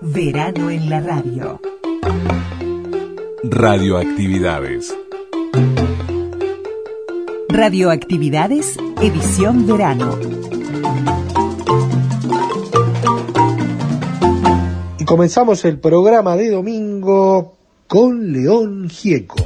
Verano en la radio. Radioactividades. Radioactividades, edición verano. Y comenzamos el programa de domingo con León Gieco.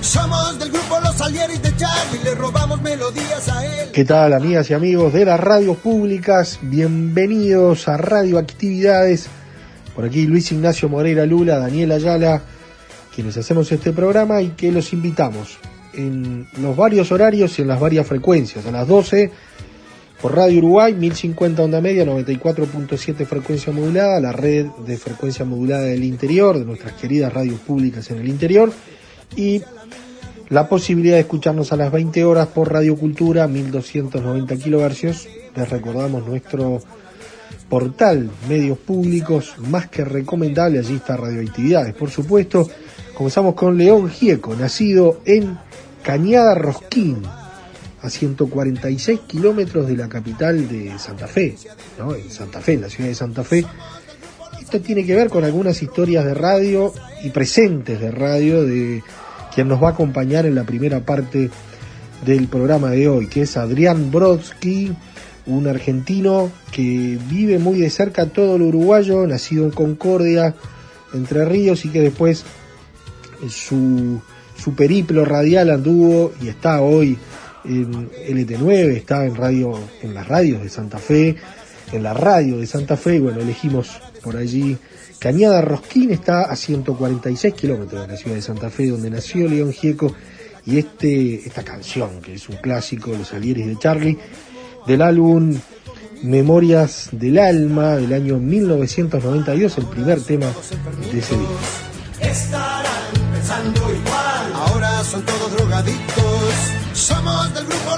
Somos del grupo Los Salieris de Charlie, le robamos melodías a él. ¿Qué tal amigas y amigos de las radios públicas? Bienvenidos a Radioactividades. Por aquí Luis Ignacio Moreira Lula, Daniel Ayala, quienes hacemos este programa y que los invitamos en los varios horarios y en las varias frecuencias. A las 12 por Radio Uruguay, 1050 onda media, 94.7 frecuencia modulada, la red de frecuencia modulada del interior, de nuestras queridas radios públicas en el interior, y la posibilidad de escucharnos a las 20 horas por Radio Cultura, 1290 kilohercios. Les recordamos nuestro portal medios públicos más que recomendable, allí está Radioactividades, por supuesto. Comenzamos con León Gieco, nacido en Cañada Rosquín, a 146 kilómetros de la capital de Santa Fe, ¿no? en Santa Fe, en la ciudad de Santa Fe. Esto tiene que ver con algunas historias de radio y presentes de radio de quien nos va a acompañar en la primera parte del programa de hoy, que es Adrián Brodsky, un argentino que vive muy de cerca todo lo uruguayo, nacido en Concordia, Entre Ríos, y que después su, su periplo radial anduvo y está hoy en LT9, está en radio, en las radios de Santa Fe, en la radio de Santa Fe, y bueno, elegimos por allí. Cañada Rosquín está a 146 kilómetros de la ciudad de Santa Fe, donde nació León Gieco, y este, esta canción, que es un clásico, Los Alieres de Charlie, del álbum Memorias del Alma, del año 1992, el primer tema de ese disco. Estarán pensando igual. Ahora son todos drogadictos. Somos del grupo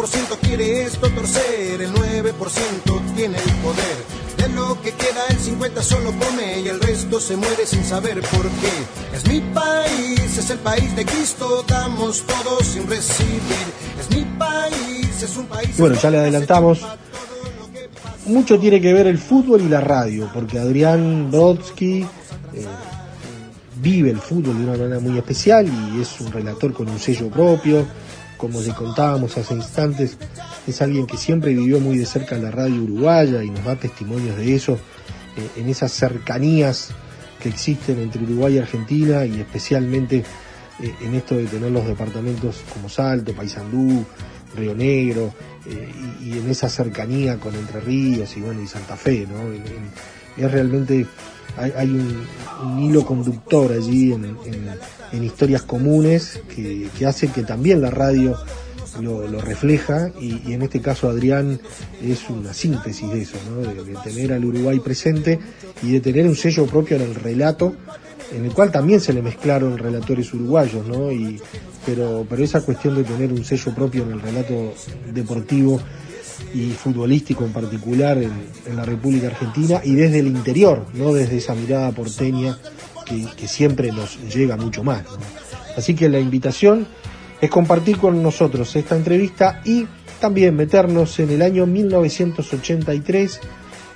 1% quiere esto torcer, el 9% tiene el poder. De lo que queda el 50 solo come y el resto se muere sin saber por qué. Es mi país, es el país de Cristo, damos todos sin recibir. Es mi país, es un país... Bueno, ya le adelantamos. Mucho tiene que ver el fútbol y la radio, porque Adrián Brodsky eh, vive el fútbol de una manera muy especial y es un relator con un sello propio. Como le contábamos hace instantes, es alguien que siempre vivió muy de cerca la radio uruguaya y nos da testimonios de eso, eh, en esas cercanías que existen entre Uruguay y Argentina y especialmente eh, en esto de tener los departamentos como Salto, Paysandú, Río Negro eh, y, en esa cercanía con Entre Ríos y bueno y Santa Fe, ¿no? Es realmente hay, un, hilo conductor allí en, en- en historias comunes que, que hace que también la radio lo, lo refleja y, y en este caso Adrián es una síntesis de eso, ¿no? de, de tener al Uruguay presente y de tener un sello propio en el relato en el cual también se le mezclaron relatores uruguayos, ¿no? Y, pero, pero esa cuestión de tener un sello propio en el relato deportivo y futbolístico en particular en, en la República Argentina y desde el interior, no desde esa mirada porteña que, siempre nos llega mucho más. Así que la invitación es compartir con nosotros esta entrevista y también meternos en el año 1983,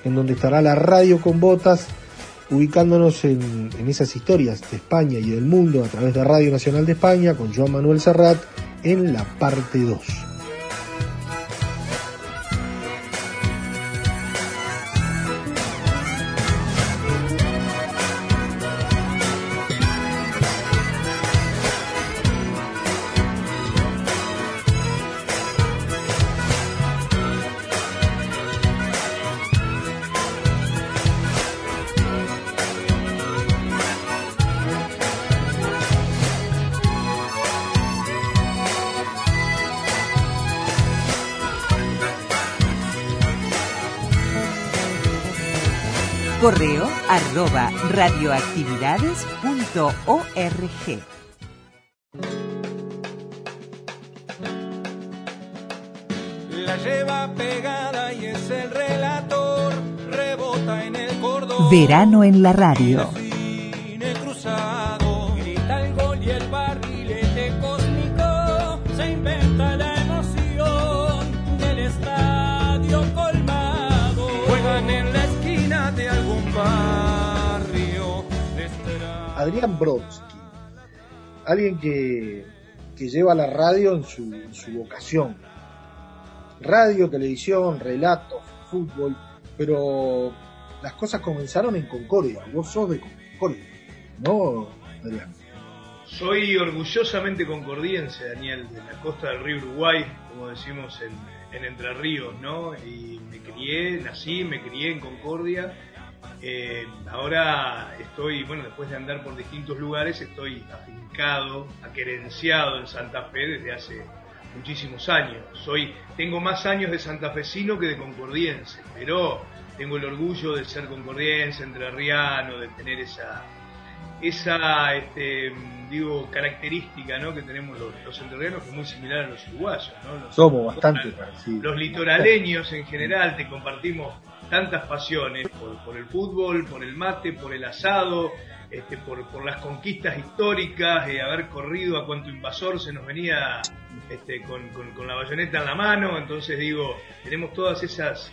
en donde estará la radio con botas, ubicándonos en, en esas historias de España y del mundo a través de Radio Nacional de España con Joan Manuel Serrat en la parte 2. radioactividades.org. La lleva pegada y es el relator, rebota en el cordón. Verano en la radio. Adrián Brodsky, alguien que, que lleva la radio en su, en su vocación. Radio, televisión, relatos, fútbol, pero las cosas comenzaron en Concordia. Vos sos de Concordia, ¿no, Adrián? Soy orgullosamente concordiense, Daniel, de la costa del río Uruguay, como decimos en, en Entre Ríos, ¿no? Y me crié, nací, me crié en Concordia. Eh, ahora estoy, bueno, después de andar por distintos lugares, estoy afincado, aquerenciado en Santa Fe desde hace muchísimos años. Soy, tengo más años de santafesino que de concordiense, pero tengo el orgullo de ser concordiense, entrerriano, de tener esa, esa este, digo, característica ¿no? que tenemos los, los entrerrianos, que es muy similar a los uruguayos. ¿no? Los- Somos bastante parecidos. los litoraleños en general te compartimos tantas pasiones por, por el fútbol, por el mate, por el asado, este, por, por las conquistas históricas, de haber corrido a cuanto invasor se nos venía este, con, con- con la bayoneta en la mano. Entonces digo, tenemos todas esas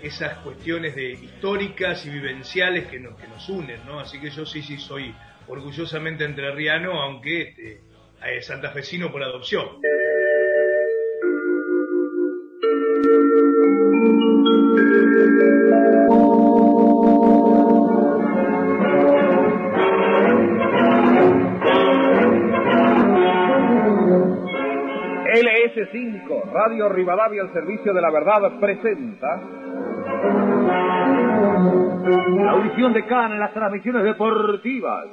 esas cuestiones de históricas y vivenciales que nos, que nos unen, ¿no? Así que yo sí, sí soy orgullosamente entrerriano, aunque este, eh, santafesino por adopción. Radio Rivadavia al servicio de la verdad, presenta la audición de Cannes en las transmisiones deportivas.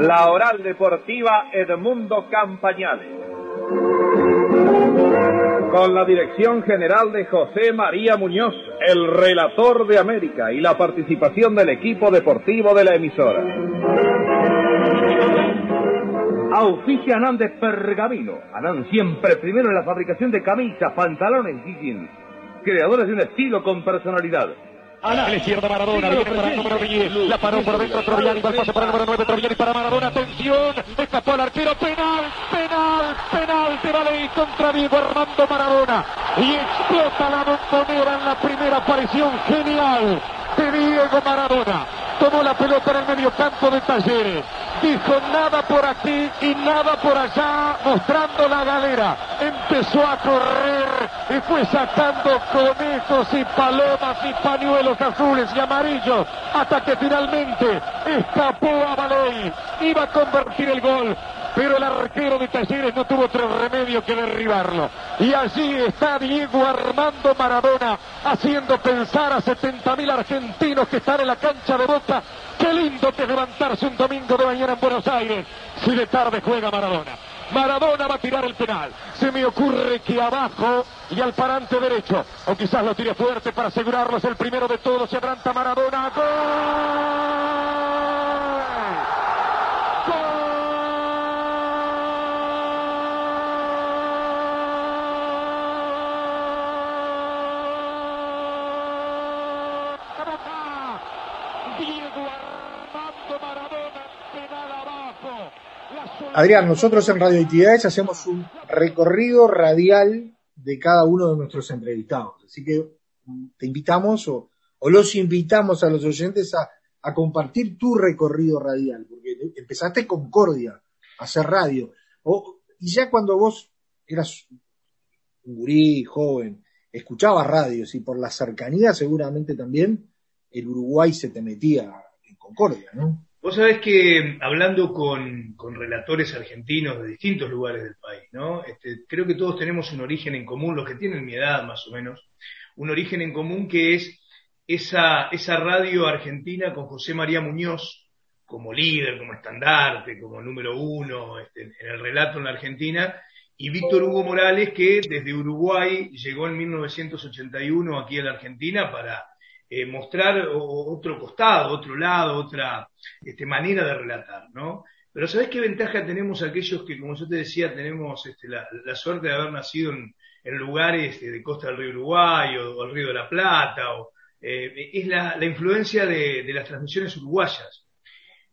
La oral deportiva Edmundo Campañales. Con la dirección general de José María Muñoz, el relator de América, y la participación del equipo deportivo de la emisora. Auspicia Anán de Pergamino. Anán siempre primero en la fabricación de camisas, pantalones y jeans. Creadores de un estilo con personalidad. A la izquierda Maradona, viene para el número 10, la paró por dentro Troviani, va el pase para el número 9, Troviani para Maradona, atención, escapó al arquero, penal, penal, penal de Valey contra Diego Armando Maradona, y explota la bombonera en la primera aparición. Genial de Diego Maradona, tomó la pelota en el medio campo de Talleres, dijo nada por aquí y nada por allá, mostrando la galera, empezó a correr y fue sacando conejos y palomas y pañuelos azules y amarillos hasta que finalmente escapó a Baley. Iba a convertir el gol, pero el arquero de Talleres no tuvo otro remedio que derribarlo. Y allí está Diego Armando Maradona haciendo pensar a 70.000 argentinos que están en la cancha de Boca. Qué lindo que es levantarse un domingo de mañana en Buenos Aires si de tarde juega Maradona. Maradona va a tirar el penal. Se me ocurre que abajo y al parante derecho, o quizás lo tire fuerte para asegurarlo, es el primero de todos. Se adelanta Maradona. ¡Gol! ¡Gol! Diego Armando Maradona, penal abajo. La Adrián, nosotros en Radio Actividades hacemos un recorrido radial de cada uno de nuestros entrevistados. Así que te invitamos o, o los invitamos a los oyentes a, compartir tu recorrido radial, porque empezaste en Concordia a hacer radio. Y ya cuando vos eras un gurí, joven, escuchabas radios y por la cercanía seguramente también el Uruguay se te metía en Concordia, ¿no? Vos sabés que hablando con, con relatores argentinos de distintos lugares del país, ¿no? Este, creo que todos tenemos un origen en común, los que tienen mi edad más o menos, un origen en común que es esa, esa radio argentina con José María Muñoz como líder, como estandarte, como número uno este, en el relato en la Argentina, y Víctor Hugo Morales que desde Uruguay llegó en 1981 aquí a la Argentina para eh, mostrar otro costado, otro lado, otra este, manera de relatar, ¿no? Pero ¿sabés qué ventaja tenemos aquellos que, como yo te decía, tenemos este, la, la suerte de haber nacido en, lugares de, de costa del río Uruguay o, o el río de la Plata? O, eh, es la, la influencia de, de las transmisiones uruguayas.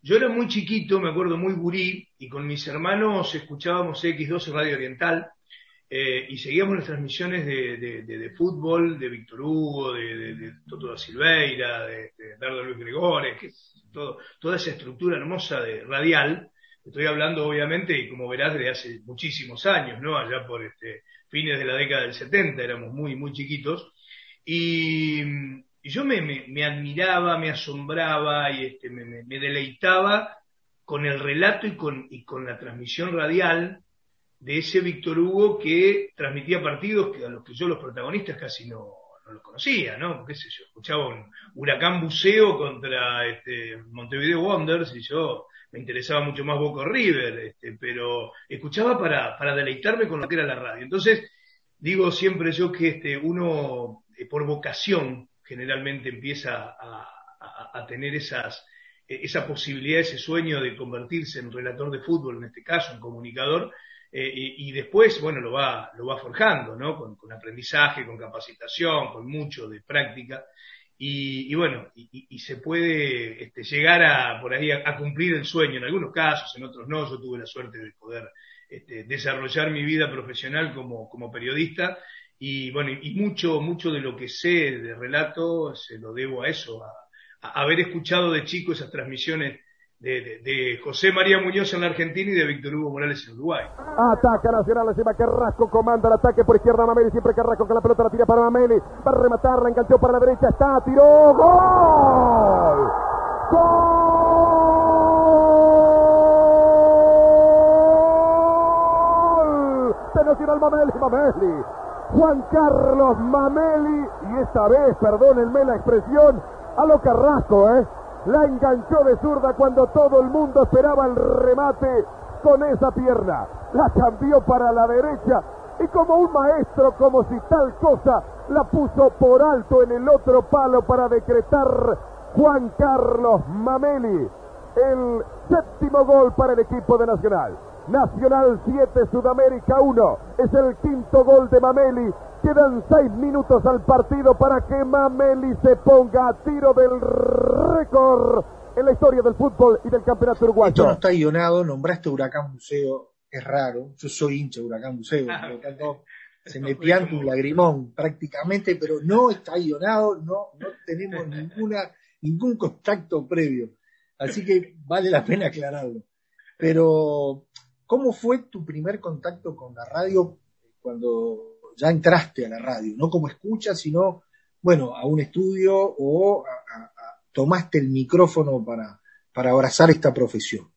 Yo era muy chiquito, me acuerdo muy gurí, y con mis hermanos escuchábamos X12 Radio Oriental, eh, y seguíamos las transmisiones de, de- fútbol, de Víctor Hugo, de, Toto da Silveira, de, Dardo Luis Gregores, que todo, toda esa estructura hermosa de radial. Estoy hablando, obviamente, y como verás, de hace muchísimos años, ¿no? Allá por este, fines de la década del 70, éramos muy, muy chiquitos. Y, yo me, me- admiraba, me asombraba y este, me- me deleitaba con el relato y con, y con la transmisión radial de ese Víctor Hugo que transmitía partidos que a los que yo los protagonistas casi no, no los conocía, ¿no? ¿Qué sé yo? Escuchaba un huracán buceo contra este, Montevideo Wanderers y yo me interesaba mucho más Boca River, este, pero escuchaba para, para deleitarme con lo que era la radio. Entonces, digo siempre yo que este, uno, eh, por vocación, generalmente empieza a, a- tener esas, eh, esa posibilidad, ese sueño de convertirse en relator de fútbol, en este caso, en comunicador, eh, y, después, bueno, lo va, lo va forjando, ¿no? Con, con aprendizaje, con capacitación, con mucho de práctica. Y, y bueno, y, y- se puede este, llegar a, por ahí, a, cumplir el sueño, en algunos casos, en otros no. Yo tuve la suerte de poder este, desarrollar mi vida profesional como, como periodista y bueno, y mucho, mucho de lo que sé de relato se lo debo a eso, a haber escuchado de chico esas transmisiones de, José María Muñoz en la Argentina y de Víctor Hugo Morales en Uruguay. Ataca Nacional, encima Carrasco comanda el ataque por izquierda Mameli, siempre Carrasco con la pelota la tira para Mameli, va a rematar, la enganchó para la derecha, está, tiró, gol. ¡Gol! Nacional Mameli, Mameli. Juan Carlos Mameli, y esta vez, perdónenme la expresión, a lo Carrasco, ¿eh? La enganchó de zurda cuando todo el mundo esperaba el remate con esa pierna. La cambió para la derecha y como un maestro, como si tal cosa, la puso por alto en el otro palo para decretar Juan Carlos Mameli. El séptimo gol para el equipo de Nacional. Nacional 7, Sudamérica 1. Es el quinto gol de Mameli. Quedan seis minutos al partido para que Mameli se ponga a tiro del récord en la historia del fútbol y del campeonato Esto no uruguayo. está guionado, nombraste Huracán Museo, es raro, yo soy hincha de Huracán Museo, por lo tanto se me pianta un lagrimón prácticamente, pero no está guionado, no, no tenemos ninguna, ningún contacto previo, así que vale la pena aclararlo. Pero, ¿cómo fue tu primer contacto con la radio cuando ya entraste a la radio? No como escucha, sino, bueno, a un estudio o tomaste el micrófono para, para abrazar esta profesión.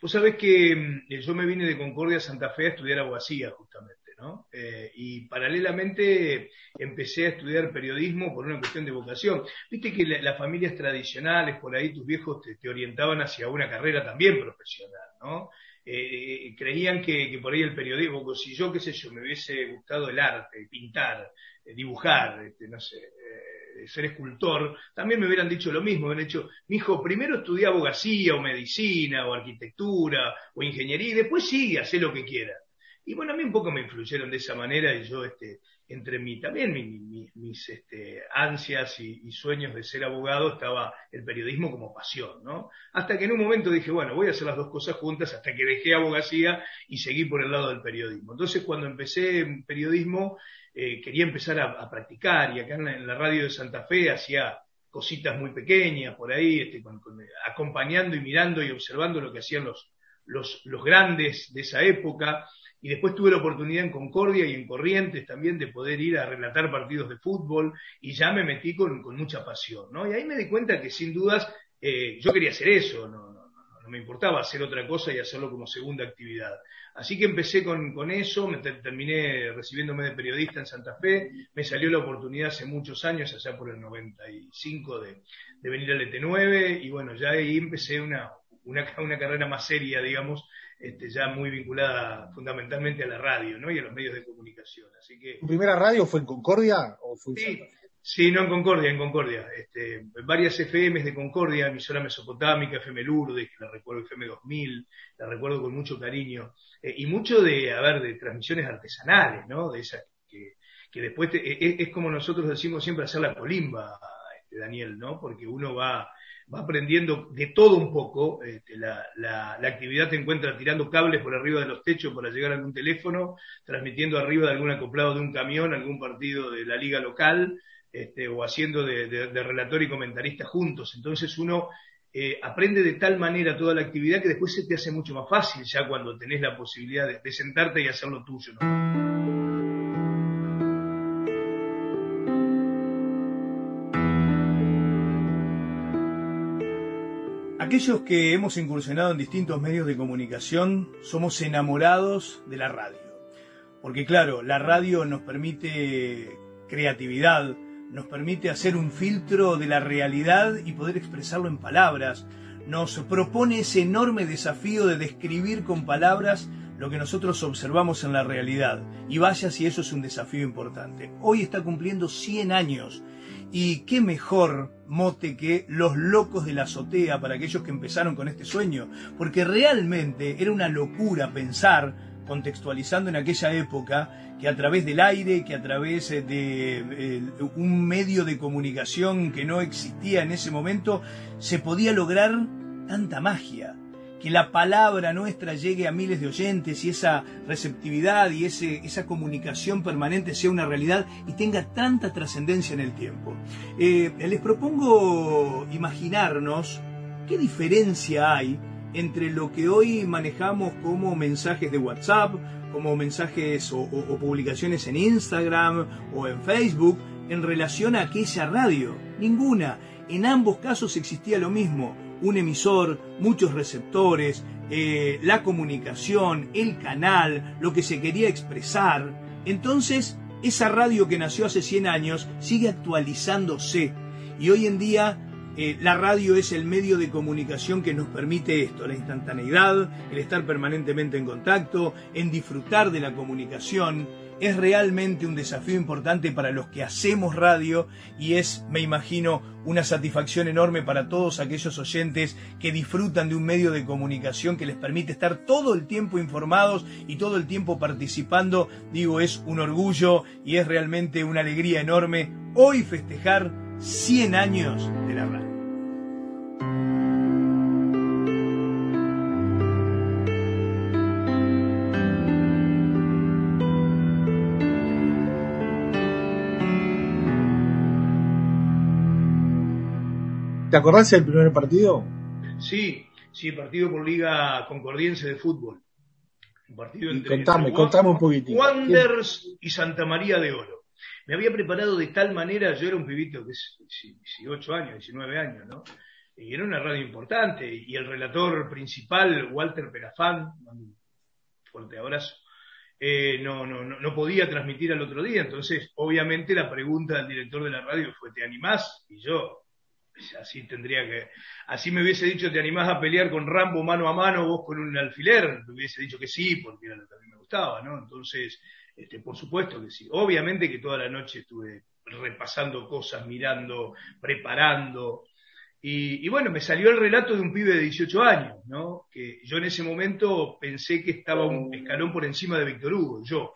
Vos sabés que mm, yo me vine de Concordia a Santa Fe a estudiar abogacía, justamente, ¿no? Eh, y paralelamente empecé a estudiar periodismo por una cuestión de vocación. Viste que la- las familias tradicionales, por ahí tus viejos te orientaban hacia una carrera también profesional, ¿no? Eh, creían que, por ahí el periodismo, si yo, qué sé yo, me hubiese gustado el arte, pintar, eh, dibujar, este, no sé, eh, ser escultor, también me hubieran dicho lo mismo, me hubieran dicho, mi hijo, primero estudia abogacía o medicina o arquitectura o ingeniería y después sigue, hace lo que quiera. Y bueno, a mí un poco me influyeron de esa manera y yo, este, entre mí también mi- mi- mis este, ansias y, sueños de ser abogado estaba el periodismo como pasión, ¿no? Hasta que en un momento dije, bueno, voy a hacer las dos cosas juntas hasta que dejé abogacía y seguí por el lado del periodismo. Entonces, cuando empecé en periodismo, eh, quería empezar a, practicar y acá en la, en la radio de Santa Fe hacía cositas muy pequeñas por ahí, este, acompañando y mirando y observando lo que hacían los, los grandes de esa época. Y después tuve la oportunidad en Concordia y en Corrientes también de poder ir a relatar partidos de fútbol y ya me metí con, con mucha pasión, ¿no? Y ahí me di cuenta que sin dudas eh, yo quería hacer eso, no, no, no, me importaba hacer otra cosa y hacerlo como segunda actividad. Así que empecé con, con eso, me ter- terminé recibiéndome de periodista en Santa Fe, me salió la oportunidad hace muchos años, allá por el 95, de, de venir al ET9 y bueno, ya ahí empecé una, una, una carrera más seria, digamos, este, ya muy vinculada fundamentalmente a la radio ¿no? y a los medios de comunicación. Así que ¿Tu primera radio fue en Concordia o fue en Sí, sí, no en Concordia, en Concordia. Este, varias FMs de Concordia, emisora mesopotámica, FM Lourdes, que la recuerdo, FM 2000, la recuerdo con mucho cariño. Eh, y mucho de, a ver, de transmisiones artesanales, ¿no? De esas que, que después te- e- e- es, como nosotros decimos siempre hacer la colimba, este, Daniel, ¿no? Porque uno va, va aprendiendo de todo un poco. Este, la, la, actividad te encuentra tirando cables por arriba de los techos para llegar a algún teléfono, transmitiendo arriba de algún acoplado de un camión, algún partido de la liga local, este, o haciendo de, de- relator y comentarista juntos. Entonces uno eh, aprende de tal manera toda la actividad que después se te hace mucho más fácil ya cuando tenés la posibilidad de, sentarte y hacer lo tuyo. ¿no? Aquellos que hemos incursionado en distintos medios de comunicación somos enamorados de la radio. Porque claro, la radio nos permite creatividad, nos permite hacer un filtro de la realidad y poder expresarlo en palabras. Nos propone ese enorme desafío de describir con palabras lo que nosotros observamos en la realidad. Y vaya si eso es un desafío importante. Hoy está cumpliendo 100 años. Y qué mejor mote que Los Locos de la Azotea para aquellos que empezaron con este sueño. Porque realmente era una locura pensar contextualizando en aquella época que a través del aire, que a través eh, de eh, un medio de comunicación que no existía en ese momento, se podía lograr tanta magia. Que la palabra nuestra llegue a miles de oyentes y esa receptividad y ese, esa comunicación permanente sea una realidad y tenga tanta trascendencia en el tiempo. Eh, les propongo imaginarnos qué diferencia hay entre lo que hoy manejamos como mensajes de WhatsApp, como mensajes o, o- o publicaciones en Instagram o en Facebook, en relación a aquella radio. Ninguna. En ambos casos existía lo mismo. Un emisor, muchos receptores, eh, la comunicación, el canal, lo que se quería expresar. Entonces, esa radio que nació hace 100 años sigue actualizándose. Y hoy en día eh, la radio es el medio de comunicación que nos permite esto, la instantaneidad, el estar permanentemente en contacto, en disfrutar de la comunicación. Es realmente un desafío importante para los que hacemos radio y es, me imagino, una satisfacción enorme para todos aquellos oyentes que disfrutan de un medio de comunicación que les permite estar todo el tiempo informados y todo el tiempo participando. Digo, es un orgullo y es realmente una alegría enorme hoy festejar 100 años de la radio. ¿Te acordás del primer partido? Sí, sí, partido por Liga Concordiense de Fútbol. Un partido entre, contame, entre contame un poquitito. Wanderers y Santa María de Oro. Me había preparado de tal manera, yo era un pibito que es 18 años, 19 años, ¿no? Y era una radio importante, y el relator principal, Walter Perafán, un fuerte abrazo, eh, no, no, no, no podía transmitir al otro día, entonces obviamente la pregunta del director de la radio fue, ¿te animás? Y yo, así tendría que, así me hubiese dicho, ¿te animás a pelear con Rambo mano a mano, vos con un alfiler? Me hubiese dicho que sí, porque era lo que a mí me gustaba, ¿no? Entonces, este, por supuesto que sí. Obviamente que toda la noche estuve repasando cosas, mirando, preparando. Y, y, bueno, me salió el relato de un pibe de 18 años, ¿no? Que yo en ese momento pensé que estaba un escalón por encima de Víctor Hugo, yo.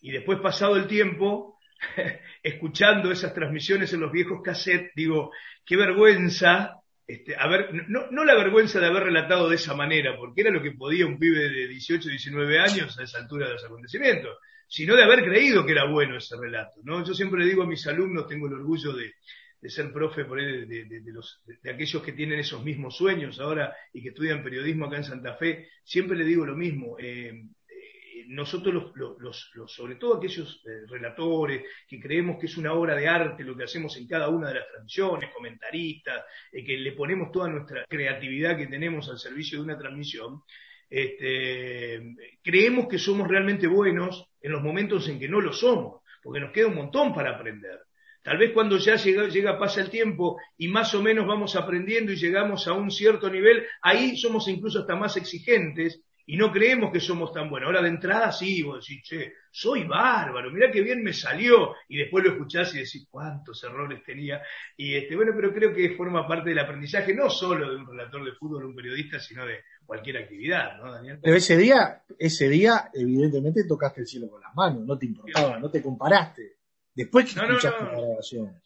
Y después, pasado el tiempo, escuchando esas transmisiones en los viejos cassettes, digo, qué vergüenza, este, haber, no, no la vergüenza de haber relatado de esa manera, porque era lo que podía un pibe de 18, 19 años a esa altura de los acontecimientos, sino de haber creído que era bueno ese relato, ¿no? Yo siempre le digo a mis alumnos, tengo el orgullo de, ser profe por ahí de, de, de, los, de, aquellos que tienen esos mismos sueños ahora y que estudian periodismo acá en Santa Fe, siempre le digo lo mismo. Eh, eh, nosotros, los, los, los, sobre todo aquellos eh, relatores que creemos que es una obra de arte lo que hacemos en cada una de las transmisiones, comentaristas, eh, que le ponemos toda nuestra creatividad que tenemos al servicio de una transmisión, este, creemos que somos realmente buenos en los momentos en que no lo somos, porque nos queda un montón para aprender. Tal vez cuando ya llega, llega, pasa el tiempo y más o menos vamos aprendiendo y llegamos a un cierto nivel, ahí somos incluso hasta más exigentes y no creemos que somos tan buenos. Ahora de entrada sí, vos decís, che, soy bárbaro, mirá qué bien me salió, y después lo escuchás y decís cuántos errores tenía. Y este, bueno, pero creo que forma parte del aprendizaje, no solo de un relator de fútbol, un periodista, sino de cualquier actividad, ¿no, Daniel? Pero ese día, ese día, evidentemente tocaste el cielo con las manos, no te importaba, no te comparaste. Después que no, escuchaste no, no. la grabación.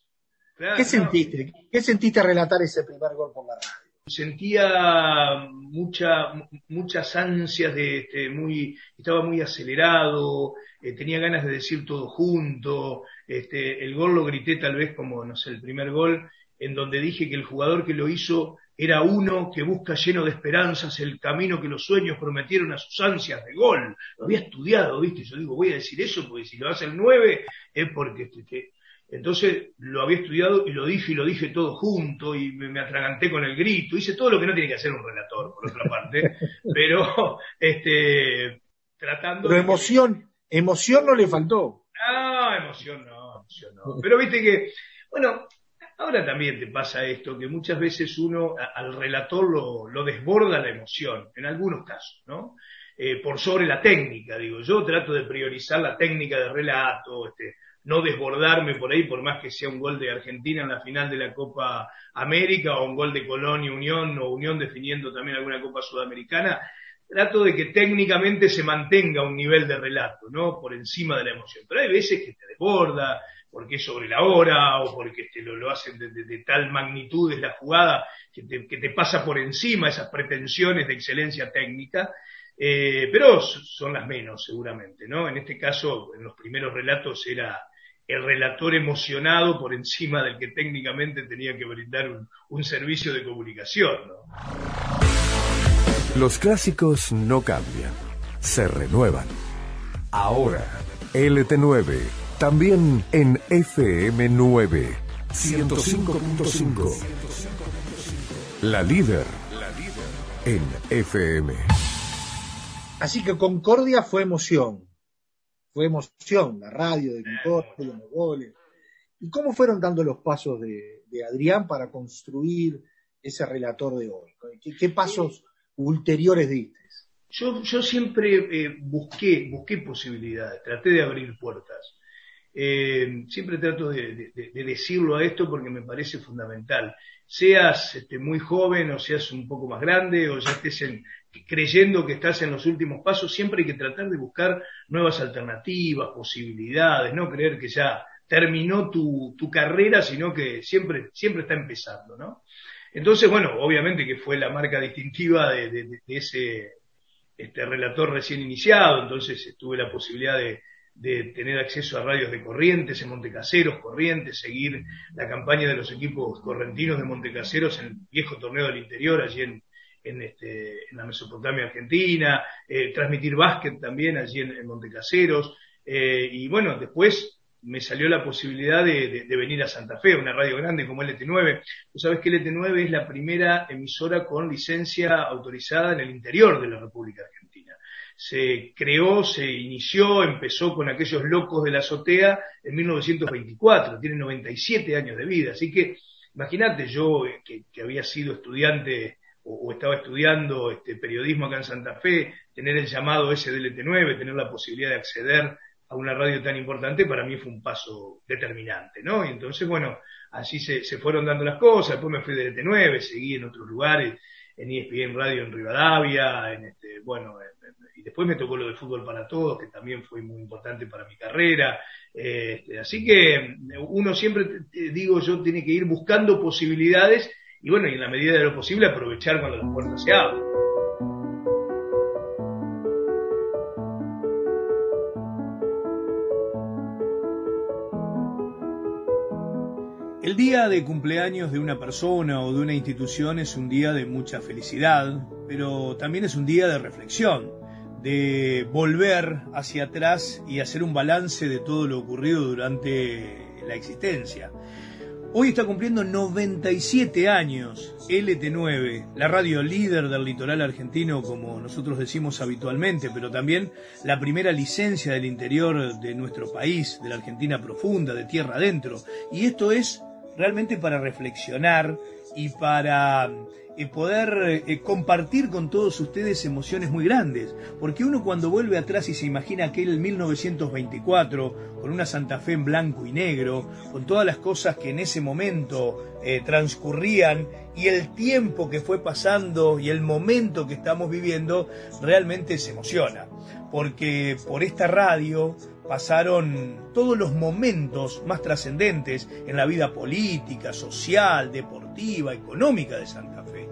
Claro, ¿Qué sentiste? ¿Qué sentiste relatar ese primer gol por la radio? Sentía mucha, muchas ansias de, este, muy, estaba muy acelerado, eh, tenía ganas de decir todo junto, este, el gol lo grité tal vez como, no sé, el primer gol, en donde dije que el jugador que lo hizo era uno que busca lleno de esperanzas el camino que los sueños prometieron a sus ansias de gol. Lo había estudiado, ¿viste? Yo digo, voy a decir eso porque si lo hace el 9 es porque... Este, que... Entonces lo había estudiado y lo dije y lo dije todo junto y me, me, atraganté con el grito. Hice todo lo que no tiene que hacer un relator, por otra parte. pero, este, tratando... Pero emoción, emoción no le faltó. No, emoción no, emoción no. Pero viste que, bueno, Ahora también te pasa esto, que muchas veces uno a, al relator lo, lo, desborda la emoción, en algunos casos, ¿no? Eh, por sobre la técnica, digo, yo trato de priorizar la técnica de relato, este, no desbordarme por ahí, por más que sea un gol de Argentina en la final de la Copa América o un gol de Colonia Unión o Unión definiendo también alguna Copa Sudamericana, trato de que técnicamente se mantenga un nivel de relato, ¿no? Por encima de la emoción. Pero hay veces que te desborda, porque es sobre la hora o porque te lo, lo hacen de, de, tal magnitud es la jugada que te, que te, pasa por encima esas pretensiones de excelencia técnica, eh, pero son las menos seguramente, ¿no? En este caso, en los primeros relatos era el relator emocionado por encima del que técnicamente tenía que brindar un, un servicio de comunicación, ¿no? Los clásicos no cambian, se renuevan. Ahora, LT9 también en FM9 105.5. La líder en FM. Así que Concordia fue emoción. Fue emoción, la radio de Concordia, los goles. ¿Y cómo fueron dando los pasos de, de Adrián para construir ese relator de hoy? ¿Qué, qué pasos ulteriores diste? Yo, yo siempre eh, busqué, busqué posibilidades, traté de abrir puertas. Eh, siempre trato de, de, de, decirlo a esto porque me parece fundamental. Seas este, muy joven o seas un poco más grande o ya estés en, creyendo que estás en los últimos pasos, siempre hay que tratar de buscar nuevas alternativas, posibilidades, no creer que ya terminó tu, tu carrera, sino que siempre, siempre está empezando, ¿no? Entonces, bueno, obviamente que fue la marca distintiva de, ese este, relator recién iniciado, entonces tuve la posibilidad de, de tener acceso a radios de Corrientes, en Montecaseros, Corrientes, seguir la campaña de los equipos correntinos de Montecaseros en el viejo torneo del interior, allí en, en, este, en la Mesopotamia Argentina, eh, transmitir básquet también allí en, en Montecaseros, eh, y bueno, después me salió la posibilidad de, venir a Santa Fe, una radio grande como LT9. Tú sabes que LT9 es la primera emisora con licencia autorizada en el interior de la República Argentina se creó, se inició, empezó con aquellos locos de la azotea en 1924, tiene 97 años de vida, así que imagínate yo eh, que, había sido estudiante o, estaba estudiando este periodismo acá en Santa Fe, tener el llamado ese del ET9, tener la posibilidad de acceder a una radio tan importante, para mí fue un paso determinante, ¿no? Y entonces, bueno, así se, se fueron dando las cosas, después me fui de T9, seguí en otros lugares, en ESPN Radio en Rivadavia, en este, bueno, y después me tocó lo de fútbol para todos, que también fue muy importante para mi carrera. Este, así que uno siempre, digo yo, tiene que ir buscando posibilidades y bueno, y en la medida de lo posible aprovechar cuando las puertas se abren. El día de cumpleaños de una persona o de una institución es un día de mucha felicidad, pero también es un día de reflexión, de volver hacia atrás y hacer un balance de todo lo ocurrido durante la existencia. Hoy está cumpliendo 97 años LT9, la radio líder del litoral argentino, como nosotros decimos habitualmente, pero también la primera licencia del interior de nuestro país, de la Argentina profunda, de tierra adentro. Y esto es realmente para reflexionar y para eh, poder eh, compartir con todos ustedes emociones muy grandes, porque uno cuando vuelve atrás y se imagina aquel 1924 con una Santa Fe en blanco y negro, con todas las cosas que en ese momento eh, transcurrían y el tiempo que fue pasando y el momento que estamos viviendo, realmente se emociona, porque por esta radio pasaron todos los momentos más trascendentes en la vida política, social, deportiva, económica de Santa Fe.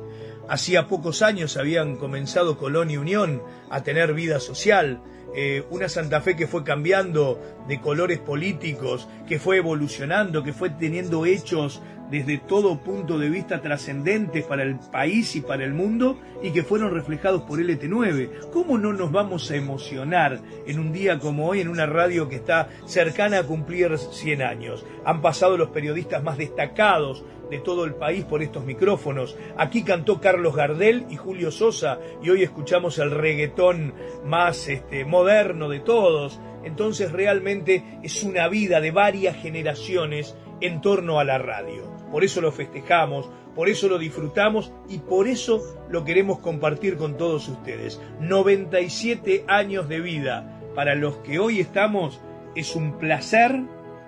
Hacía pocos años habían comenzado Colón y Unión a tener vida social, eh, una Santa Fe que fue cambiando de colores políticos, que fue evolucionando, que fue teniendo hechos desde todo punto de vista trascendentes para el país y para el mundo y que fueron reflejados por LT9. ¿Cómo no nos vamos a emocionar en un día como hoy en una radio que está cercana a cumplir 100 años? Han pasado los periodistas más destacados de todo el país por estos micrófonos. Aquí cantó Carlos Gardel y Julio Sosa y hoy escuchamos el reggaetón más este, moderno de todos. Entonces realmente es una vida de varias generaciones en torno a la radio. Por eso lo festejamos, por eso lo disfrutamos y por eso lo queremos compartir con todos ustedes. 97 años de vida para los que hoy estamos es un placer,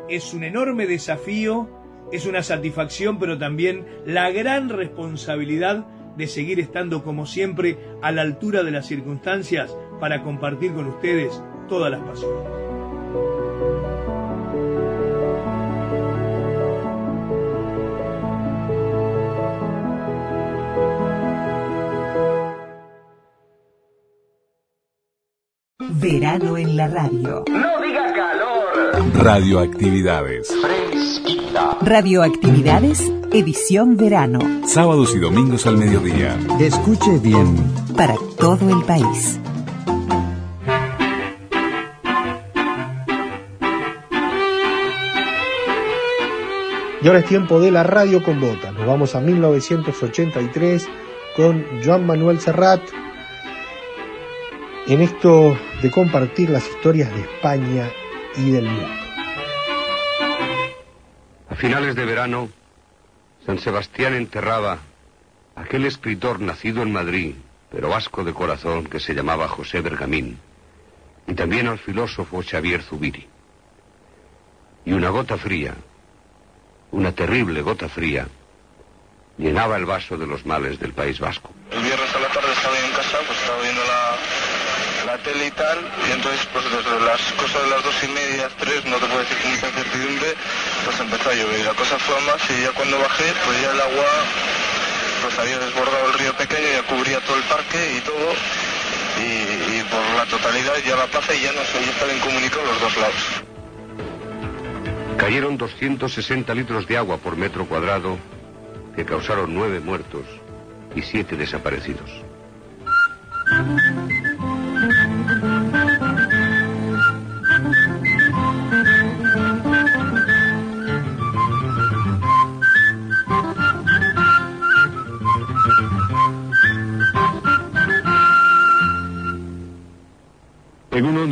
es un enorme desafío, es una satisfacción, pero también la gran responsabilidad de seguir estando como siempre a la altura de las circunstancias para compartir con ustedes todas las pasiones. Verano en la radio. No diga calor. Radioactividades. Fresquita. Radioactividades, edición verano. Sábados y domingos al mediodía. Escuche bien. Para todo el país. Y ahora es tiempo de la radio con botas. Nos vamos a 1983 con Joan Manuel Serrat. En esto de compartir las historias de España y del mundo. A finales de verano, San Sebastián enterraba a aquel escritor nacido en Madrid, pero vasco de corazón, que se llamaba José Bergamín, y también al filósofo Xavier Zubiri. Y una gota fría, una terrible gota fría, llenaba el vaso de los males del País Vasco. El viernes a la tarde estaba en casa, pues estaba viendo la, la tele y tal, y entonces pues desde las cosas de las dos y media, tres, no te puedo decir con mucha incertidumbre, pues empezó a llover. La cosa fue más y ya cuando bajé, pues ya el agua pues había desbordado el río pequeño, ya cubría todo el parque y todo, y, por la totalidad ya la plaza y ya no sé, ya estaban incomunicados los dos lados. Cayeron 260 litros de agua por metro cuadrado que causaron nueve muertos y siete desaparecidos.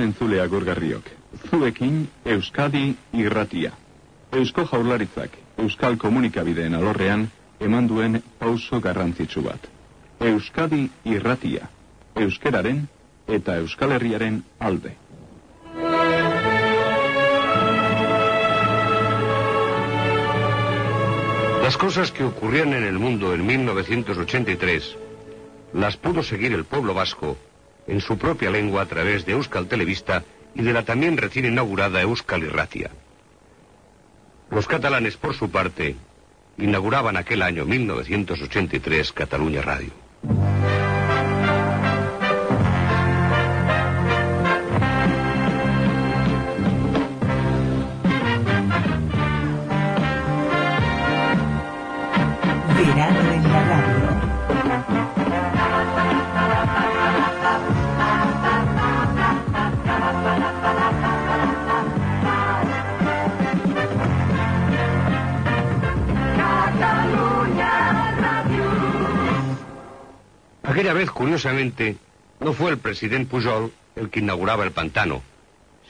entzuleak gorgarriok. Zuekin, Euskadi irratia. Eusko jaurlaritzak, Euskal komunikabideen alorrean, eman duen pauso garrantzitsu bat. Euskadi irratia. Euskeraren eta Euskal Herriaren alde. Las cosas que ocurrían en el mundo en 1983 las pudo seguir el pueblo vasco en su propia lengua a través de Euskal Televista y de la también recién inaugurada Euskal Irratia. Los catalanes, por su parte, inauguraban aquel año 1983 Cataluña Radio. Curiosamente, no fue el presidente Pujol el que inauguraba el pantano,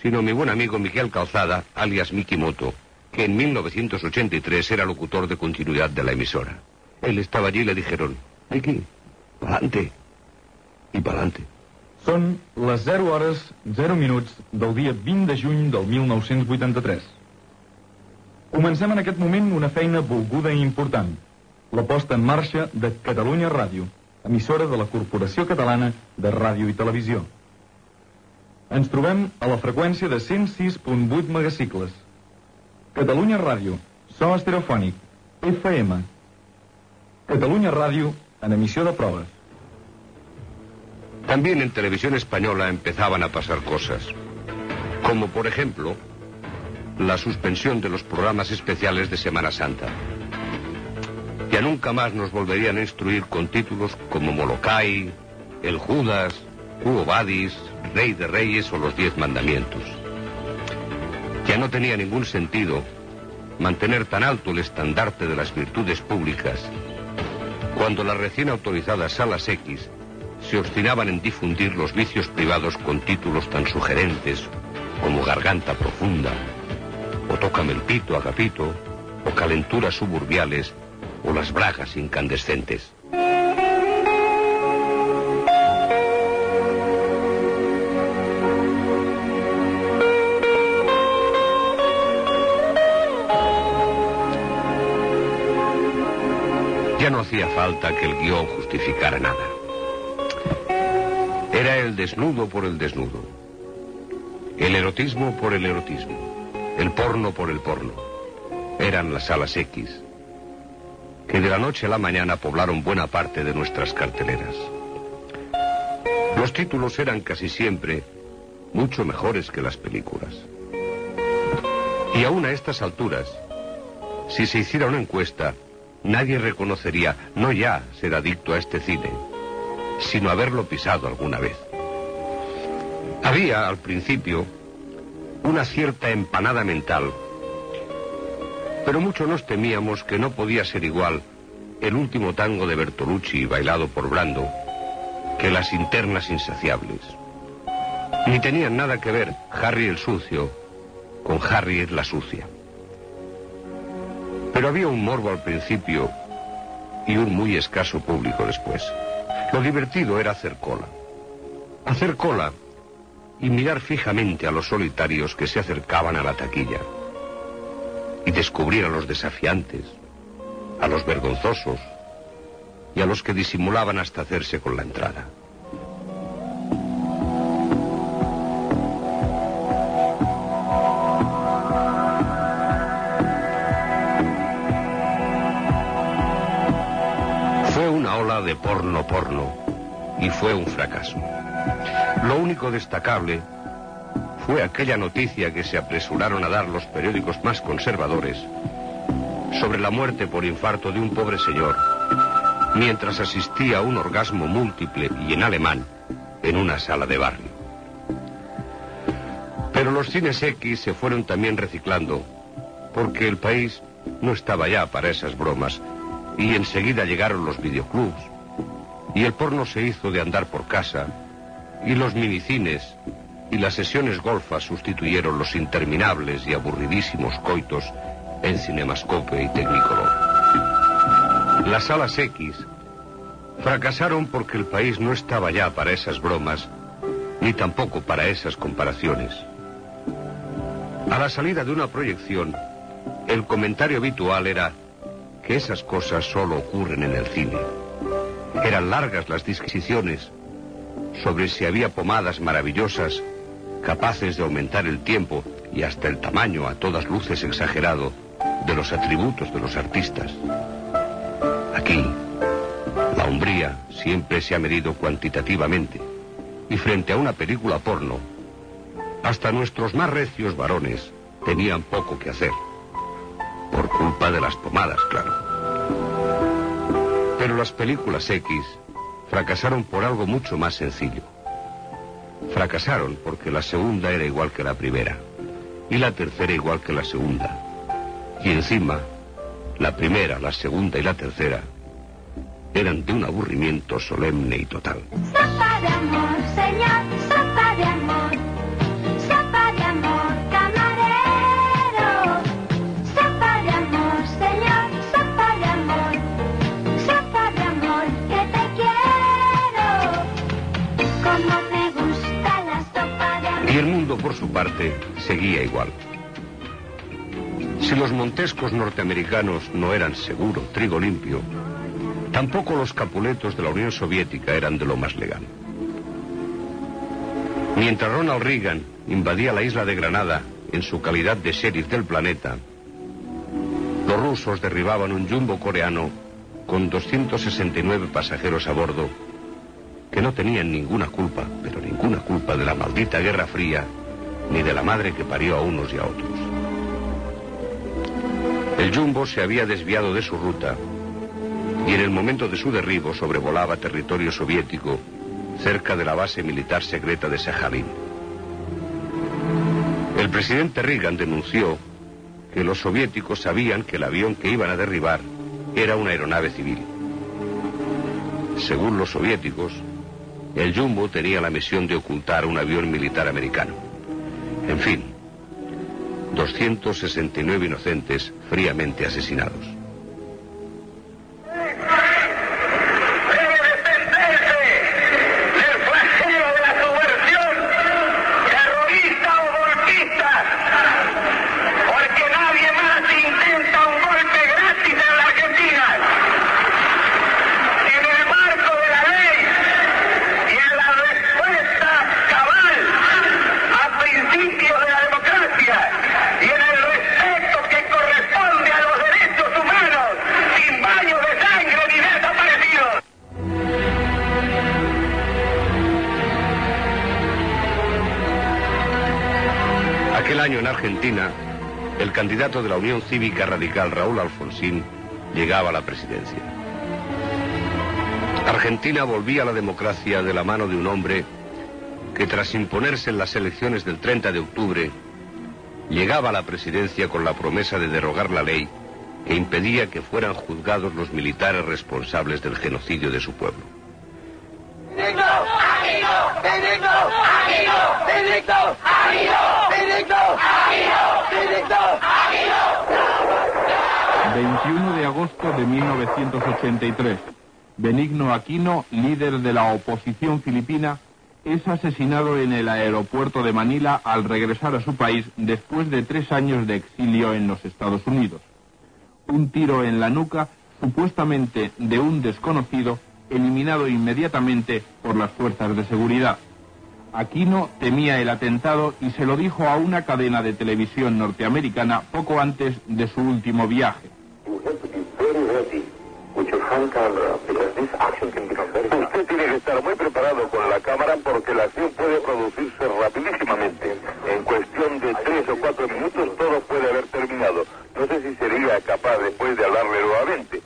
sino mi buen amigo Miguel Calzada, alias Mikimoto, que en 1983 era locutor de continuidad de la emisora. Él estaba allí y le dijeron, Miki, pa'lante. I pa'lante. Són les 0 hores 0 minuts del dia 20 de juny del 1983. Comencem en aquest moment una feina volguda i important, la posta en marxa de Catalunya Ràdio, emissora de la Corporació Catalana de Ràdio i Televisió. Ens trobem a la freqüència de 106.8 megacicles. Catalunya Ràdio, so estereofònic, FM. Catalunya Ràdio, en emissió de proves. También en televisión española empezaban a pasar cosas, como por ejemplo la suspensión de los programas especiales de Semana Santa. Ya nunca más nos volverían a instruir con títulos como Molokai, El Judas, Hugo Badis, Rey de Reyes o los Diez Mandamientos. Ya no tenía ningún sentido mantener tan alto el estandarte de las virtudes públicas cuando las recién autorizadas salas X se obstinaban en difundir los vicios privados con títulos tan sugerentes como Garganta Profunda, o Tócame el pito, Agapito, o Calenturas Suburbiales, o Las Bragas Incandescentes. Ya no hacía falta que el guion justificara nada. Era el desnudo por el desnudo. El erotismo por el erotismo. El porno por el porno. Eran las salas X, que de la noche a la mañana poblaron buena parte de nuestras carteleras. Los títulos eran casi siempre mucho mejores que las películas. Y aún a estas alturas, si se hiciera una encuesta, nadie reconocería no ya ser adicto a este cine, sino haberlo pisado alguna vez. Había, al principio, una cierta empanada mental, pero mucho nos temíamos que no podía ser igual el último tango de Bertolucci bailado por Brando que las internas insaciables. Ni tenían nada que ver Harry el sucio con Harry la sucia. Pero había un morbo al principio y un muy escaso público después. Lo divertido era hacer cola. Hacer cola y mirar fijamente a los solitarios que se acercaban a la taquilla. Y descubrir a los desafiantes, a los vergonzosos y a los que disimulaban hasta hacerse con la entrada. Fue una ola de porno porno y fue un fracaso. Lo único destacable fue aquella noticia que se apresuraron a dar los periódicos más conservadores sobre la muerte por infarto de un pobre señor mientras asistía a un orgasmo múltiple y en alemán en una sala de barrio. Pero los cines X se fueron también reciclando porque el país no estaba ya para esas bromas y enseguida llegaron los videoclubs y el porno se hizo de andar por casa y los minicines y las sesiones golfas sustituyeron los interminables y aburridísimos coitos en Cinemascope y Technicolor. Las salas X fracasaron porque el país no estaba ya para esas bromas ni tampoco para esas comparaciones. A la salida de una proyección, el comentario habitual era que esas cosas solo ocurren en el cine. Eran largas las disquisiciones sobre si había pomadas maravillosas capaces de aumentar el tiempo y hasta el tamaño a todas luces exagerado de los atributos de los artistas. Aquí, la hombría siempre se ha medido cuantitativamente y frente a una película porno, hasta nuestros más recios varones tenían poco que hacer. Por culpa de las pomadas, claro. Pero las películas X fracasaron por algo mucho más sencillo. Fracasaron porque la segunda era igual que la primera y la tercera igual que la segunda. Y encima, la primera, la segunda y la tercera eran de un aburrimiento solemne y total. Señor, parte, seguía igual. Si los montescos norteamericanos no eran seguro, trigo limpio, tampoco los capuletos de la Unión Soviética eran de lo más legal. Mientras Ronald Reagan invadía la isla de Granada en su calidad de sheriff del planeta, los rusos derribaban un jumbo coreano con 269 pasajeros a bordo que no tenían ninguna culpa, pero ninguna culpa de la maldita Guerra Fría ni de la madre que parió a unos y a otros. El jumbo se había desviado de su ruta y en el momento de su derribo sobrevolaba territorio soviético cerca de la base militar secreta de Sajalín. El presidente Reagan denunció que los soviéticos sabían que el avión que iban a derribar era una aeronave civil. Según los soviéticos, el Jumbo tenía la misión de ocultar un avión militar americano. En fin, 269 inocentes fríamente asesinados. Candidato de la Unión Cívica Radical Raúl Alfonsín llegaba a la presidencia. Argentina volvía a la democracia de la mano de un hombre que tras imponerse en las elecciones del 30 de octubre, llegaba a la presidencia con la promesa de derogar la ley que impedía que fueran juzgados los militares responsables del genocidio de su pueblo. ¡Benigno! ¡Benigno! ¡Benigno! ¡Benigno! ¡Benigno! ¡Benigno! 21 de agosto de 1983. Benigno Aquino, líder de la oposición filipina, es asesinado en el aeropuerto de Manila al regresar a su país después de tres años de exilio en los Estados Unidos. Un tiro en la nuca, supuestamente de un desconocido, eliminado inmediatamente por las fuerzas de seguridad. Aquino temía el atentado y se lo dijo a una cadena de televisión norteamericana poco antes de su último viaje. Usted tiene que estar muy preparado con la cámara porque la acción puede producirse rapidísimamente. En cuestión de tres o cuatro minutos todo puede haber terminado. No sé si sería capaz después de hablarle nuevamente.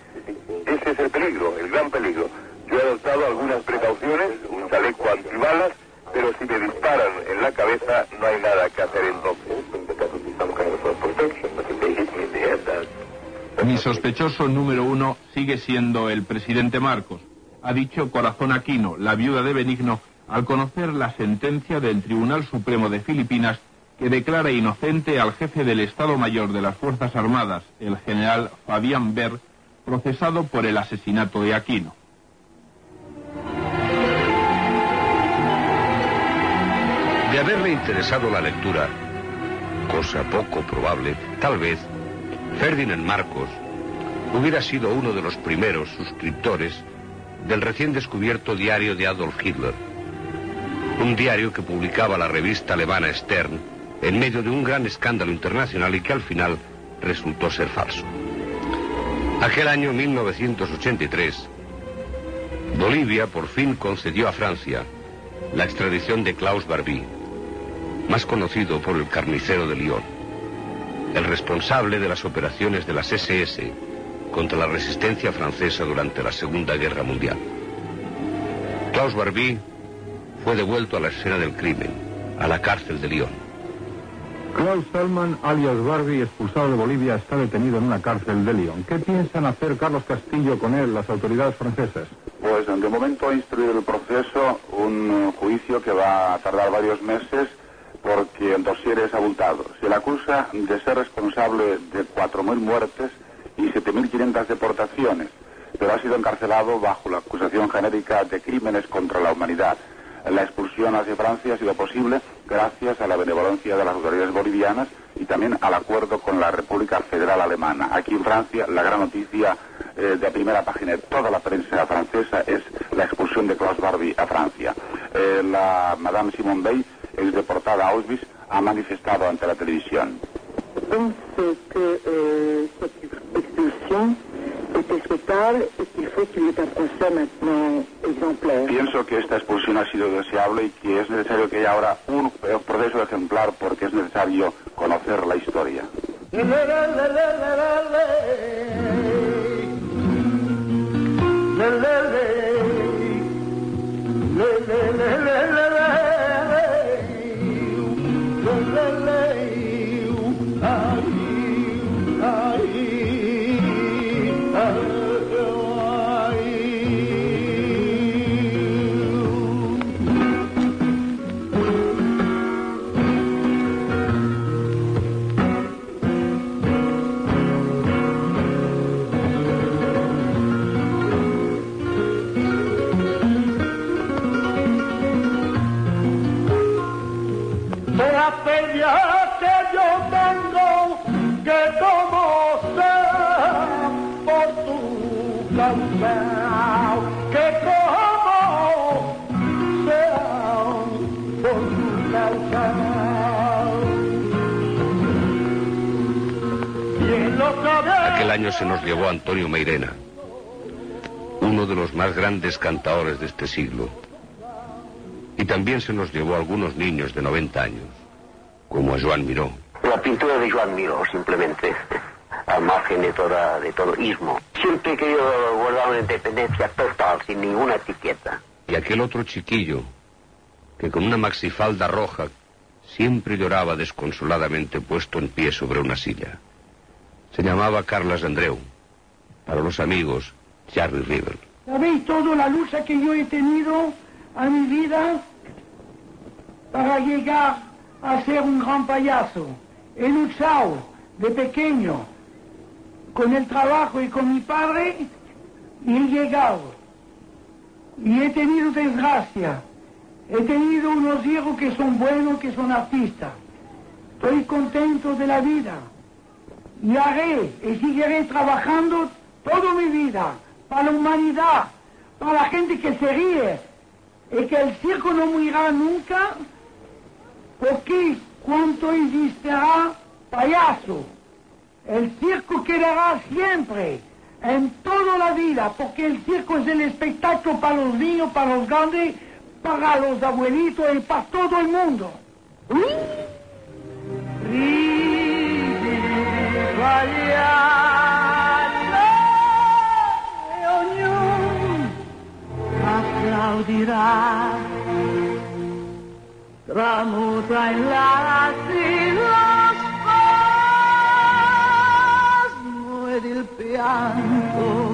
Ese es el peligro, el gran peligro. Yo he adoptado algunas precauciones, un chaleco antibalas, pero si me disparan en la cabeza no hay nada que hacer entonces. Mi sospechoso número uno sigue siendo el presidente Marcos, ha dicho Corazón Aquino, la viuda de Benigno, al conocer la sentencia del Tribunal Supremo de Filipinas que declara inocente al jefe del Estado Mayor de las Fuerzas Armadas, el general Fabián Ver, procesado por el asesinato de Aquino. De haberle interesado la lectura, cosa poco probable, tal vez, Ferdinand Marcos hubiera sido uno de los primeros suscriptores del recién descubierto diario de Adolf Hitler. Un diario que publicaba la revista alemana Stern en medio de un gran escándalo internacional y que al final resultó ser falso. Aquel año 1983, Bolivia por fin concedió a Francia la extradición de Klaus Barbie, más conocido por el carnicero de Lyon, el responsable de las operaciones de las SS contra la resistencia francesa durante la Segunda Guerra Mundial. Klaus Barbie fue devuelto a la escena del crimen, a la cárcel de Lyon. Klaus Salman, alias Barbie, expulsado de Bolivia, está detenido en una cárcel de Lyon. ¿Qué piensan hacer Carlos Castillo con él, las autoridades francesas? Pues de momento ha instruido el proceso un juicio que va a tardar varios meses porque el dossier es abultado. Se le acusa de ser responsable de 4.000 muertes y 7.500 deportaciones, pero ha sido encarcelado bajo la acusación genérica de crímenes contra la humanidad. La expulsión hacia Francia ha sido posible gracias a la benevolencia de las autoridades bolivianas y también al acuerdo con la República Federal Alemana. Aquí en Francia, la gran noticia eh, de primera página de toda la prensa francesa es la expulsión de Klaus Barbie a Francia. Eh, la Madame Simone Veil, ex deportada a Auschwitz, ha manifestado ante la televisión. pense que euh, cette expulsion était souhaitable et qu'il faut qu'il y ait un procès maintenant exemplaire. Pienso que esta expulsión ha sido deseable y que es necesario que haya ahora un eh, proceso ejemplar porque es necesario conocer la historia. La siglo. Y también se nos llevó a algunos niños de 90 años, como a Joan Miró. La pintura de Joan Miró, simplemente, al margen de, toda, de todo ismo. Siempre he querido guardar una independencia total, sin ninguna etiqueta. Y aquel otro chiquillo, que con una maxifalda roja siempre lloraba desconsoladamente puesto en pie sobre una silla. Se llamaba Carlas Andreu. Para los amigos, Charlie River. ¿Sabéis toda la lucha que yo he tenido a mi vida para llegar a ser un gran payaso? He luchado de pequeño con el trabajo y con mi padre y he llegado. Y he tenido desgracia. He tenido unos hijos que son buenos, que son artistas. Estoy contento de la vida. Y haré y seguiré trabajando toda mi vida para la humanidad, para la gente que se ríe. Y que el circo no morirá nunca, porque cuanto existirá payaso, el circo quedará siempre, en toda la vida, porque el circo es el espectáculo para los niños, para los grandes, para los abuelitos y para todo el mundo. e applaudirà. Tramuta in lassi lo spasmo ed il pianto,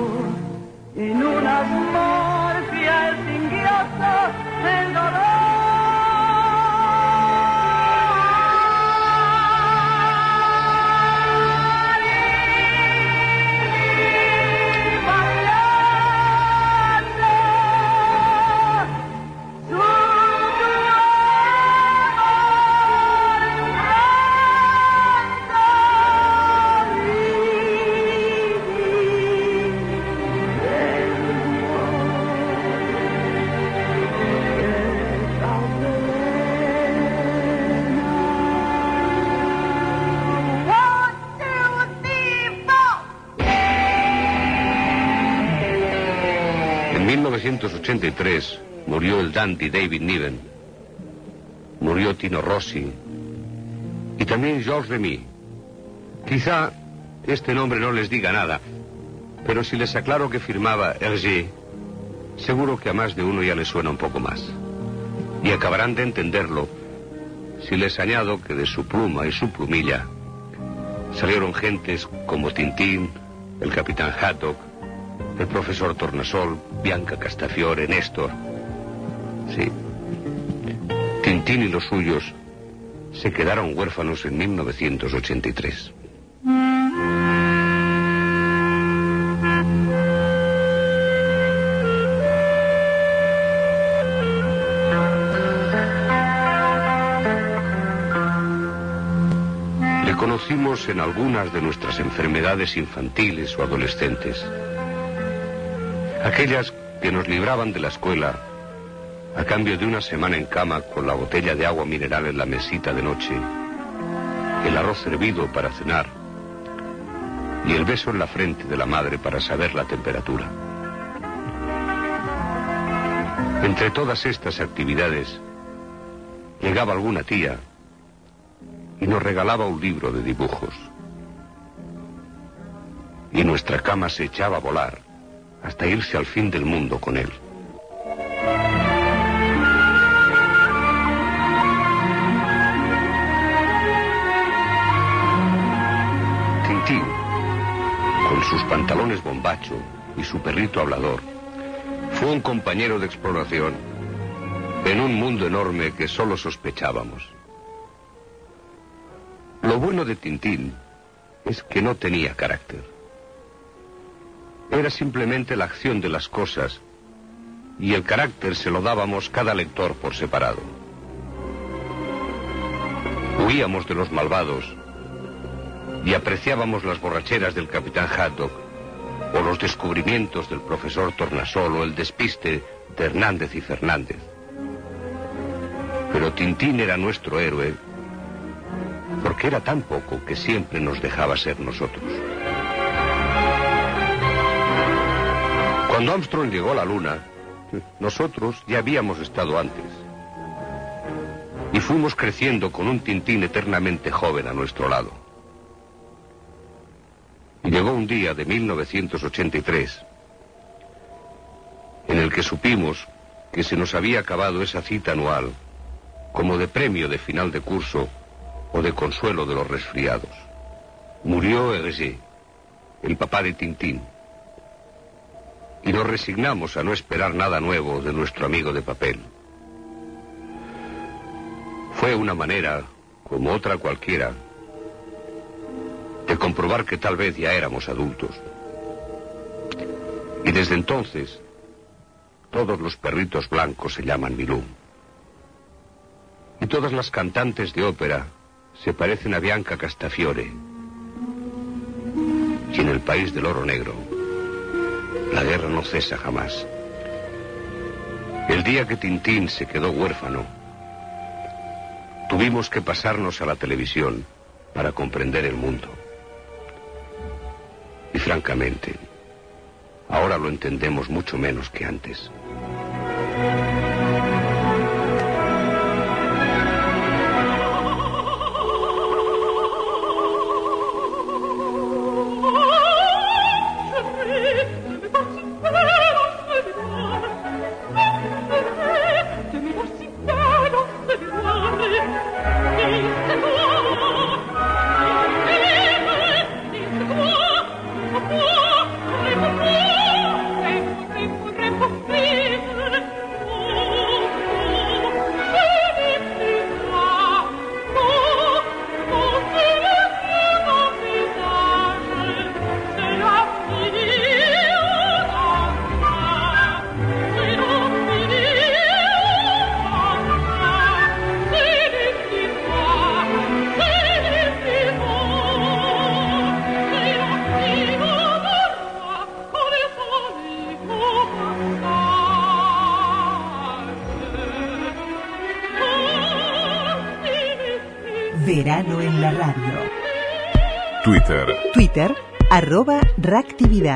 in una smorfia il singhiozzo del 1983 murió el dandy David Niven, murió Tino Rossi y también Georges Remy. Quizá este nombre no les diga nada, pero si les aclaro que firmaba Hergé, seguro que a más de uno ya les suena un poco más. Y acabarán de entenderlo si les añado que de su pluma y su plumilla salieron gentes como Tintín, el capitán Haddock, el profesor Tornasol, Bianca Castafiore, Néstor. Sí. Tintín y los suyos se quedaron huérfanos en 1983. Le conocimos en algunas de nuestras enfermedades infantiles o adolescentes. Aquellas que nos libraban de la escuela a cambio de una semana en cama con la botella de agua mineral en la mesita de noche, el arroz servido para cenar y el beso en la frente de la madre para saber la temperatura. Entre todas estas actividades, llegaba alguna tía y nos regalaba un libro de dibujos. Y nuestra cama se echaba a volar hasta irse al fin del mundo con él. Tintín, con sus pantalones bombacho y su perrito hablador, fue un compañero de exploración en un mundo enorme que solo sospechábamos. Lo bueno de Tintín es que no tenía carácter. Era simplemente la acción de las cosas y el carácter se lo dábamos cada lector por separado. Huíamos de los malvados y apreciábamos las borracheras del capitán Haddock o los descubrimientos del profesor Tornasol o el despiste de Hernández y Fernández. Pero Tintín era nuestro héroe porque era tan poco que siempre nos dejaba ser nosotros. Cuando Armstrong llegó a la Luna, nosotros ya habíamos estado antes. Y fuimos creciendo con un Tintín eternamente joven a nuestro lado. Llegó un día de 1983 en el que supimos que se nos había acabado esa cita anual como de premio de final de curso o de consuelo de los resfriados. Murió Hergé, el papá de Tintín. Y nos resignamos a no esperar nada nuevo de nuestro amigo de papel. Fue una manera, como otra cualquiera, de comprobar que tal vez ya éramos adultos. Y desde entonces, todos los perritos blancos se llaman Milú. Y todas las cantantes de ópera se parecen a Bianca Castafiore. Y en el país del oro negro, la guerra no cesa jamás. El día que Tintín se quedó huérfano, tuvimos que pasarnos a la televisión para comprender el mundo. Y francamente, ahora lo entendemos mucho menos que antes.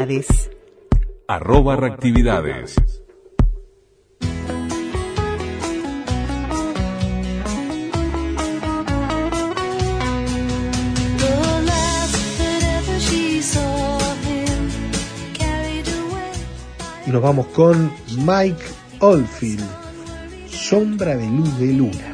reactividades. Arroba reactividades. Y nos vamos con Mike Oldfield, Sombra de Luz de Luna.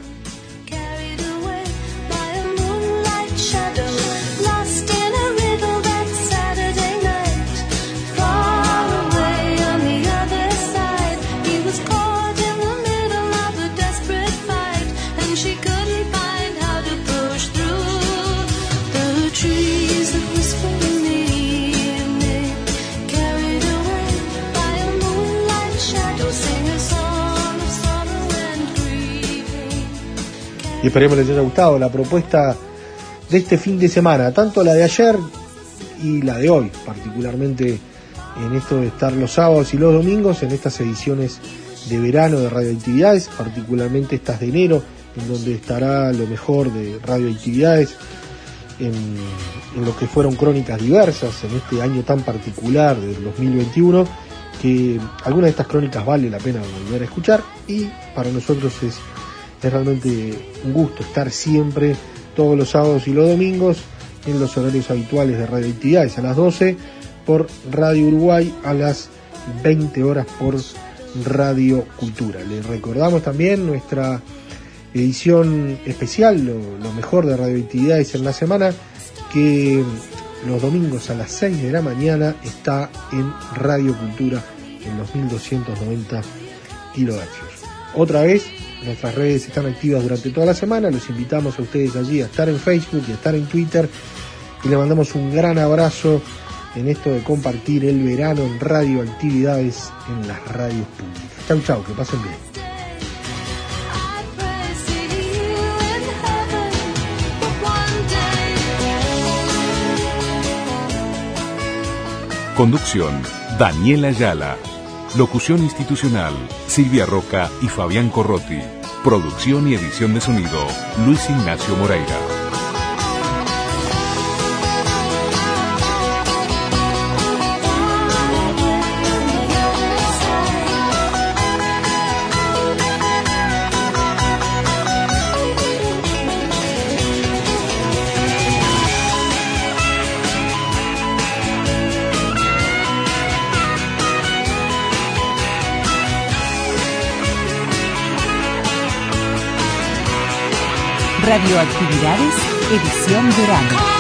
Y esperemos les haya gustado la propuesta de este fin de semana, tanto la de ayer y la de hoy, particularmente en esto de estar los sábados y los domingos en estas ediciones de verano de radioactividades, particularmente estas de enero, en donde estará lo mejor de radioactividades en, en lo que fueron crónicas diversas en este año tan particular del 2021, que algunas de estas crónicas vale la pena volver a escuchar y para nosotros es es realmente un gusto estar siempre, todos los sábados y los domingos, en los horarios habituales de radioactividades, a las 12 por Radio Uruguay, a las 20 horas por Radio Cultura. Les recordamos también nuestra edición especial, lo, lo mejor de radioactividades en la semana, que los domingos a las 6 de la mañana está en Radio Cultura en los 1290 kilohercios. Otra vez, nuestras redes están activas durante toda la semana, los invitamos a ustedes allí a estar en Facebook y a estar en Twitter y le mandamos un gran abrazo en esto de compartir el verano en radioactividades en las radios públicas. Chau chau, que pasen bien. Conducción, Daniela Ayala. Locución institucional, Silvia Roca y Fabián Corrotti. Producción y edición de sonido, Luis Ignacio Moreira. Radioactividades, edición verano.